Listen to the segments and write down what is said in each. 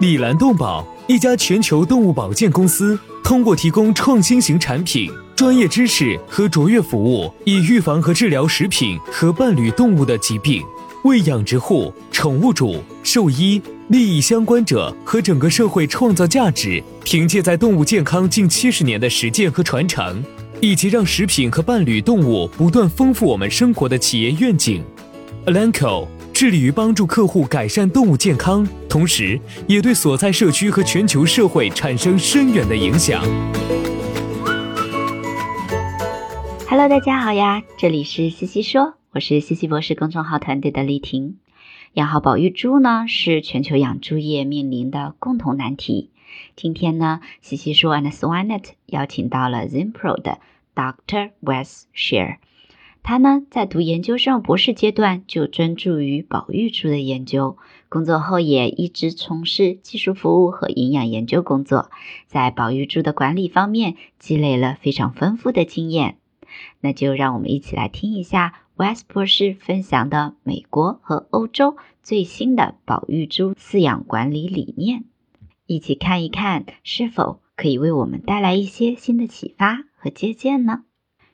李兰动宝，一家全球动物保健公司，通过提供创新型产品、专业知识和卓越服务，以预防和治疗食品和伴侣动物的疾病，为养殖户、宠物主、兽医、利益相关者和整个社会创造价值。凭借在动物健康近七十年的实践和传承，以及让食品和伴侣动物不断丰富我们生活的企业愿景，Alanco。致力于帮助客户改善动物健康，同时也对所在社区和全球社会产生深远的影响。Hello，大家好呀，这里是西西说，我是西西博士公众号团队的丽婷。养好保育猪呢，是全球养猪业面临的共同难题。今天呢，西西说 and Swanet 邀请到了 Zimpro 的 Dr. Wes Share。他呢，在读研究生博士阶段就专注于保育猪的研究，工作后也一直从事技术服务和营养研究工作，在保育猪的管理方面积累了非常丰富的经验。那就让我们一起来听一下 West 博士分享的美国和欧洲最新的保育猪饲养管理理念，一起看一看是否可以为我们带来一些新的启发和借鉴呢？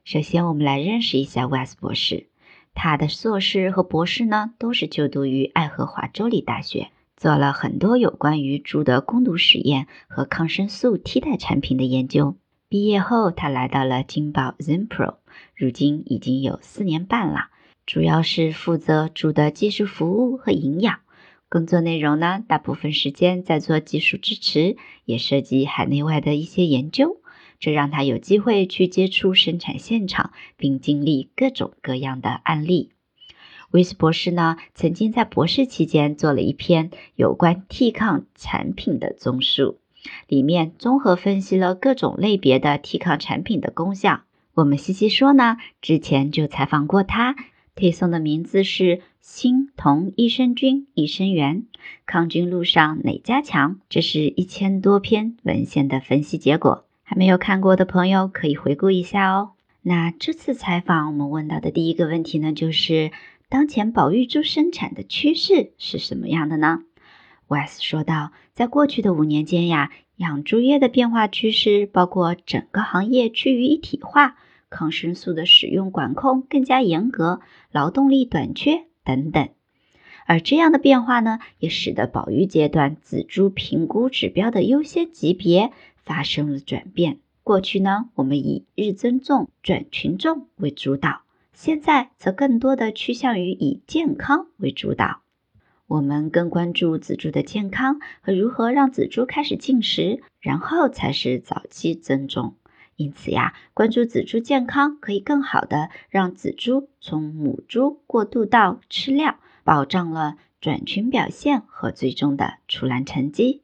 首先，我们来认识一下 Wes 博士。他的硕士和博士呢，都是就读于爱荷华州立大学，做了很多有关于猪的攻毒实验和抗生素替代产品的研究。毕业后，他来到了金宝 Zimpro，如今已经有四年半了，主要是负责猪的技术服务和营养。工作内容呢，大部分时间在做技术支持，也涉及海内外的一些研究。这让他有机会去接触生产现场，并经历各种各样的案例。威斯博士呢，曾经在博士期间做了一篇有关替抗产品的综述，里面综合分析了各种类别的替抗产品的功效。我们西西说呢，之前就采访过他，推送的名字是“锌同益生菌益生元，抗菌路上哪家强”，这是一千多篇文献的分析结果。还没有看过的朋友可以回顾一下哦。那这次采访我们问到的第一个问题呢，就是当前保育猪生产的趋势是什么样的呢？Wes 说道，在过去的五年间呀，养猪业的变化趋势包括整个行业趋于一体化、抗生素的使用管控更加严格、劳动力短缺等等。而这样的变化呢，也使得保育阶段仔猪评估指标的优先级别。发生了转变。过去呢，我们以日增重转群众为主导，现在则更多的趋向于以健康为主导。我们更关注仔猪的健康和如何让仔猪开始进食，然后才是早期增重。因此呀，关注仔猪健康可以更好的让仔猪从母猪过渡到吃料，保障了转群表现和最终的出栏成绩。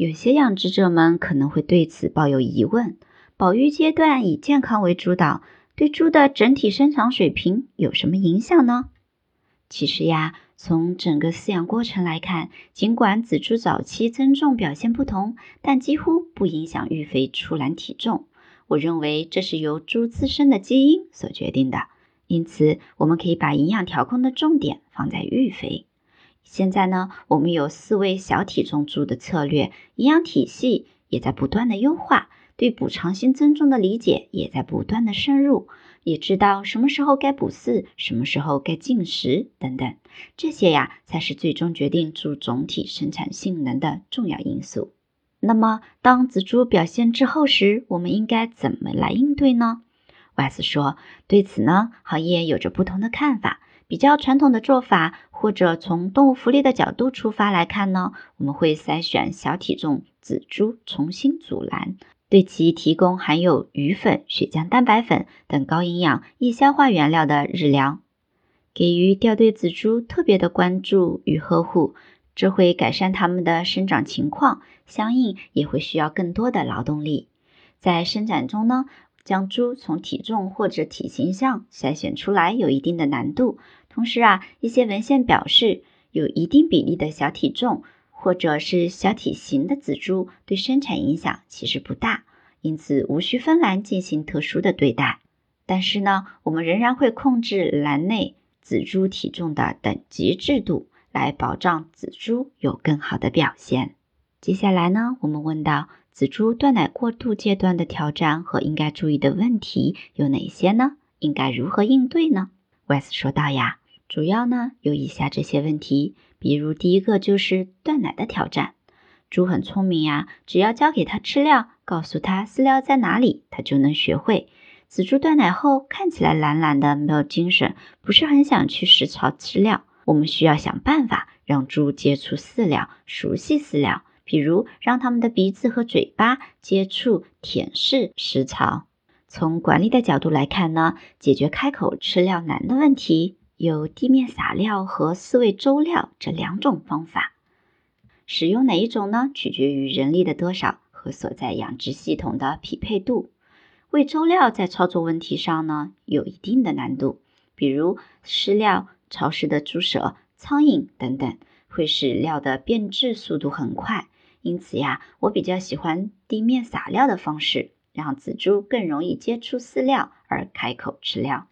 有些养殖者们可能会对此抱有疑问：保育阶段以健康为主导，对猪的整体生长水平有什么影响呢？其实呀，从整个饲养过程来看，尽管仔猪早期增重表现不同，但几乎不影响育肥出栏体重。我认为这是由猪自身的基因所决定的。因此，我们可以把营养调控的重点放在育肥。现在呢，我们有四位小体重猪的策略，营养体系也在不断的优化，对补偿性增重的理解也在不断的深入，也知道什么时候该补饲，什么时候该进食等等，这些呀才是最终决定猪总体生产性能的重要因素。那么，当仔猪表现滞后时，我们应该怎么来应对呢？外斯说，对此呢，行业有着不同的看法。比较传统的做法，或者从动物福利的角度出发来看呢，我们会筛选小体重仔猪，重新阻拦，对其提供含有鱼粉、血浆蛋白粉等高营养、易消化原料的日粮，给予掉队仔猪特别的关注与呵护。这会改善它们的生长情况，相应也会需要更多的劳动力。在生产中呢，将猪从体重或者体型上筛选出来有一定的难度。同时啊，一些文献表示，有一定比例的小体重或者是小体型的仔猪对生产影响其实不大，因此无需分栏进行特殊的对待。但是呢，我们仍然会控制栏内仔猪体重的等级制度。来保障仔猪有更好的表现。接下来呢，我们问到仔猪断奶过渡阶段的挑战和应该注意的问题有哪些呢？应该如何应对呢？Wes 说道呀，主要呢有以下这些问题，比如第一个就是断奶的挑战。猪很聪明呀，只要教给它吃料，告诉它饲料在哪里，它就能学会。仔猪断奶后看起来懒懒的，没有精神，不是很想去食槽吃料。我们需要想办法让猪接触饲料，熟悉饲料，比如让它们的鼻子和嘴巴接触舔舐食槽。从管理的角度来看呢，解决开口吃料难的问题，有地面撒料和饲喂周料这两种方法。使用哪一种呢？取决于人力的多少和所在养殖系统的匹配度。喂周料在操作问题上呢，有一定的难度，比如饲料。潮湿的猪舍、苍蝇等等，会使料的变质速度很快。因此呀，我比较喜欢地面撒料的方式，让仔猪更容易接触饲料而开口吃料。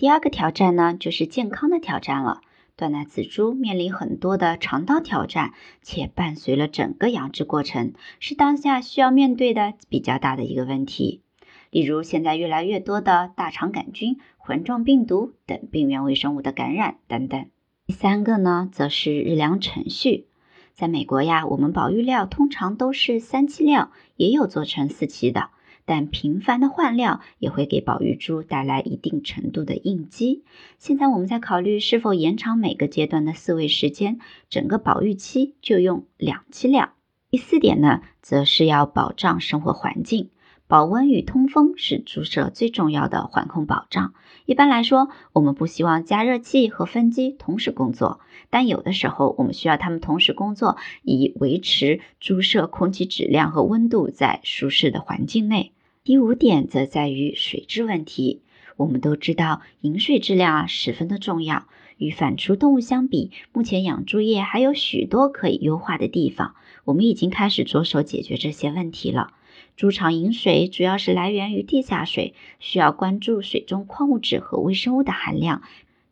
第二个挑战呢，就是健康的挑战了。断奶仔猪面临很多的肠道挑战，且伴随了整个养殖过程，是当下需要面对的比较大的一个问题。例如，现在越来越多的大肠杆菌、环状病毒等病原微生物的感染等等。第三个呢，则是日粮程序。在美国呀，我们保育料通常都是三期料，也有做成四期的。但频繁的换料也会给保育猪带来一定程度的应激。现在我们在考虑是否延长每个阶段的饲喂时间，整个保育期就用两期料。第四点呢，则是要保障生活环境。保温与通风是猪舍最重要的环控保障。一般来说，我们不希望加热器和分机同时工作，但有的时候我们需要它们同时工作，以维持猪舍空气质量和温度在舒适的环境内。第五点则在于水质问题。我们都知道饮水质量啊十分的重要。与反刍动物相比，目前养猪业还有许多可以优化的地方。我们已经开始着手解决这些问题了。猪场饮水主要是来源于地下水，需要关注水中矿物质和微生物的含量，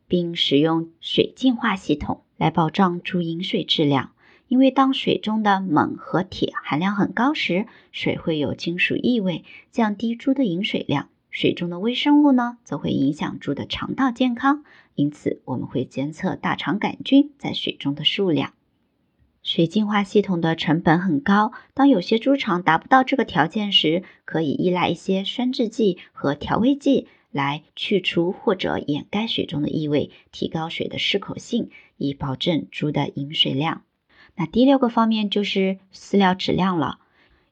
并使用水净化系统来保障猪饮水质量。因为当水中的锰和铁含量很高时，水会有金属异味，降低猪的饮水量。水中的微生物呢，则会影响猪的肠道健康。因此，我们会监测大肠杆菌在水中的数量。水净化系统的成本很高，当有些猪场达不到这个条件时，可以依赖一些酸制剂和调味剂来去除或者掩盖水中的异味，提高水的适口性，以保证猪的饮水量。那第六个方面就是饲料质量了，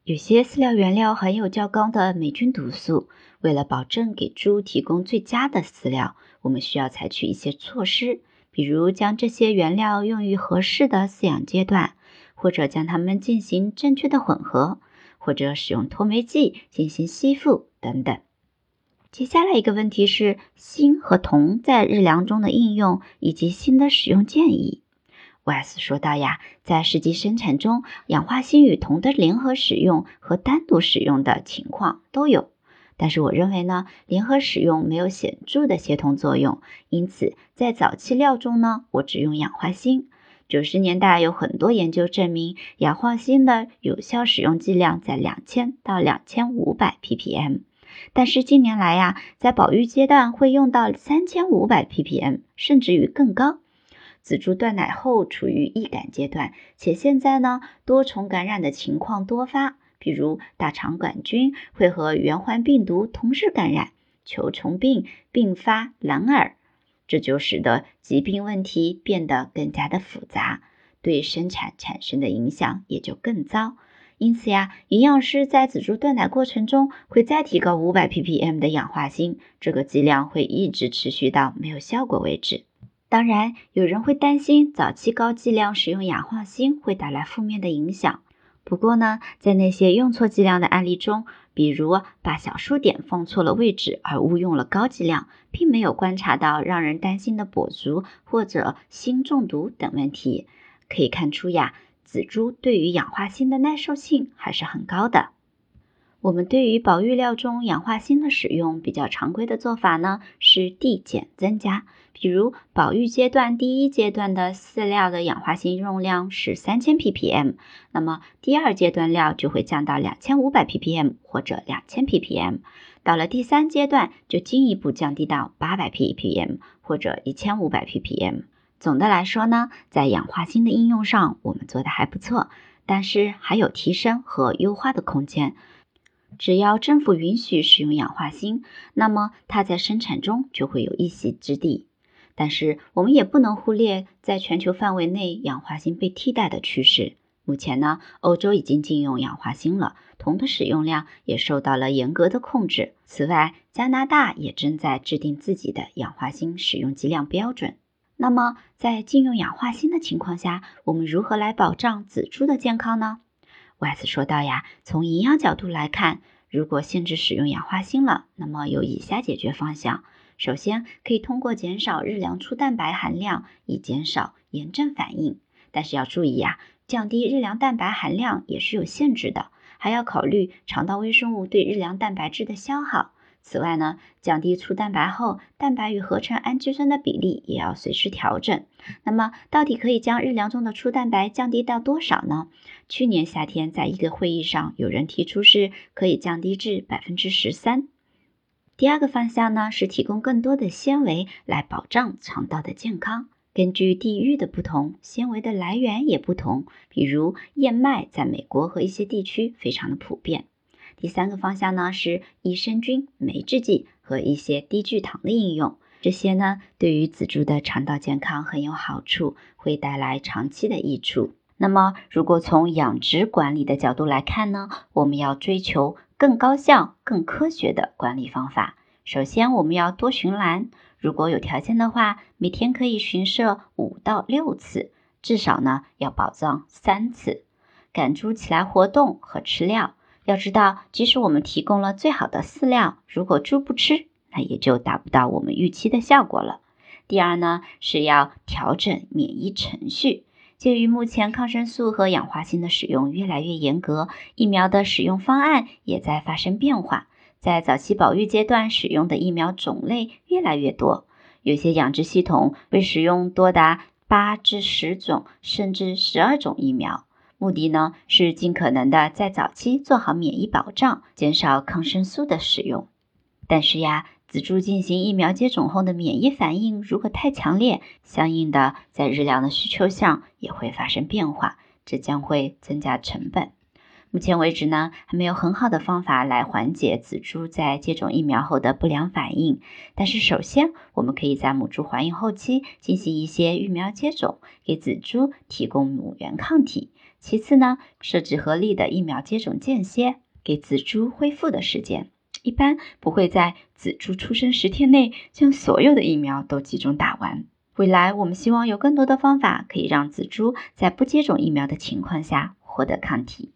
有些饲料原料含有较高的霉菌毒素，为了保证给猪提供最佳的饲料，我们需要采取一些措施。比如将这些原料用于合适的饲养阶段，或者将它们进行正确的混合，或者使用脱霉剂进行吸附等等。接下来一个问题是锌和铜在日粮中的应用以及锌的使用建议。Wes 说到呀，在实际生产中，氧化锌与铜的联合使用和单独使用的情况都有。但是我认为呢，联合使用没有显著的协同作用，因此在早期料中呢，我只用氧化锌。九十年代有很多研究证明，氧化锌的有效使用剂量在两千到两千五百 ppm，但是近年来呀，在保育阶段会用到三千五百 ppm，甚至于更高。仔猪断奶后处于易感阶段，且现在呢多重感染的情况多发，比如大肠杆菌会和圆环病毒同时感染，球虫病并发蓝耳，这就使得疾病问题变得更加的复杂，对生产产生的影响也就更糟。因此呀，营养师在仔猪断奶过程中会再提高五百 ppm 的氧化锌，这个剂量会一直持续到没有效果为止。当然，有人会担心早期高剂量使用氧化锌会带来负面的影响。不过呢，在那些用错剂量的案例中，比如把小数点放错了位置而误用了高剂量，并没有观察到让人担心的跛足或者锌中毒等问题，可以看出呀。仔猪对于氧化锌的耐受性还是很高的。我们对于保育料中氧化锌的使用比较常规的做法呢，是递减增加。比如保育阶段第一阶段的饲料的氧化锌用量是三千 ppm，那么第二阶段料就会降到两千五百 ppm 或者两千 ppm，到了第三阶段就进一步降低到八百 ppm 或者一千五百 ppm。总的来说呢，在氧化锌的应用上，我们做的还不错，但是还有提升和优化的空间。只要政府允许使用氧化锌，那么它在生产中就会有一席之地。但是我们也不能忽略在全球范围内氧化锌被替代的趋势。目前呢，欧洲已经禁用氧化锌了，铜的使用量也受到了严格的控制。此外，加拿大也正在制定自己的氧化锌使用剂量标准。那么，在禁用氧化锌的情况下，我们如何来保障仔猪的健康呢？外斯说道呀，从营养角度来看，如果限制使用氧化锌了，那么有以下解决方向：首先，可以通过减少日粮粗蛋白含量，以减少炎症反应。但是要注意呀，降低日粮蛋白含量也是有限制的，还要考虑肠道微生物对日粮蛋白质的消耗。此外呢，降低粗蛋白后，蛋白与合成氨基酸的比例也要随时调整。那么，到底可以将日粮中的粗蛋白降低到多少呢？去年夏天在一个会议上，有人提出是可以降低至百分之十三。第二个方向呢，是提供更多的纤维来保障肠道的健康。根据地域的不同，纤维的来源也不同。比如燕麦在美国和一些地区非常的普遍。第三个方向呢是益生菌、酶制剂和一些低聚糖的应用，这些呢对于仔猪的肠道健康很有好处，会带来长期的益处。那么，如果从养殖管理的角度来看呢，我们要追求更高效、更科学的管理方法。首先，我们要多巡栏，如果有条件的话，每天可以巡舍五到六次，至少呢要保障三次，赶猪起来活动和吃料。要知道，即使我们提供了最好的饲料，如果猪不吃，那也就达不到我们预期的效果了。第二呢，是要调整免疫程序。鉴于目前抗生素和氧化锌的使用越来越严格，疫苗的使用方案也在发生变化。在早期保育阶段使用的疫苗种类越来越多，有些养殖系统会使用多达八至十种，甚至十二种疫苗。目的呢是尽可能的在早期做好免疫保障，减少抗生素的使用。但是呀，仔猪进行疫苗接种后的免疫反应如果太强烈，相应的在日粮的需求上也会发生变化，这将会增加成本。目前为止呢，还没有很好的方法来缓解仔猪在接种疫苗后的不良反应。但是首先，我们可以在母猪怀孕后期进行一些育苗接种，给仔猪提供母源抗体。其次呢，设置合理的疫苗接种间歇，给仔猪恢复的时间。一般不会在仔猪出生十天内将所有的疫苗都集中打完。未来我们希望有更多的方法可以让仔猪在不接种疫苗的情况下获得抗体。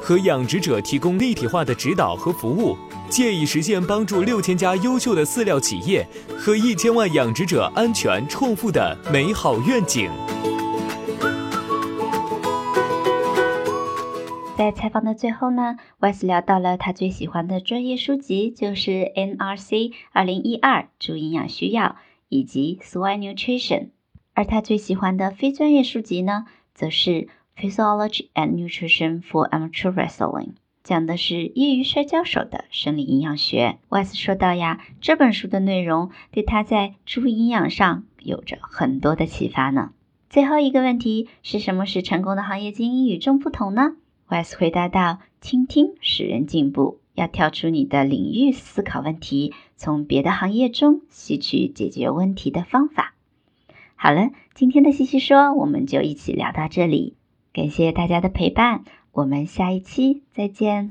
和养殖者提供立体化的指导和服务，借以实现帮助六千家优秀的饲料企业和一千万养殖者安全创富的美好愿景。在采访的最后呢，Wes 聊到了他最喜欢的专业书籍，就是 NRC 二零一二猪营养需要以及 Swine Nutrition，而他最喜欢的非专业书籍呢，则是 Physiology and Nutrition for Amateur Wrestling，讲的是业余摔跤手的生理营养学。Wes 说到呀，这本书的内容对他在猪营养上有着很多的启发呢。最后一个问题是什么使成功的行业精英与众不同呢？Wes 回答道：“倾听使人进步，要跳出你的领域思考问题，从别的行业中吸取解决问题的方法。”好了，今天的西西说我们就一起聊到这里，感谢大家的陪伴，我们下一期再见。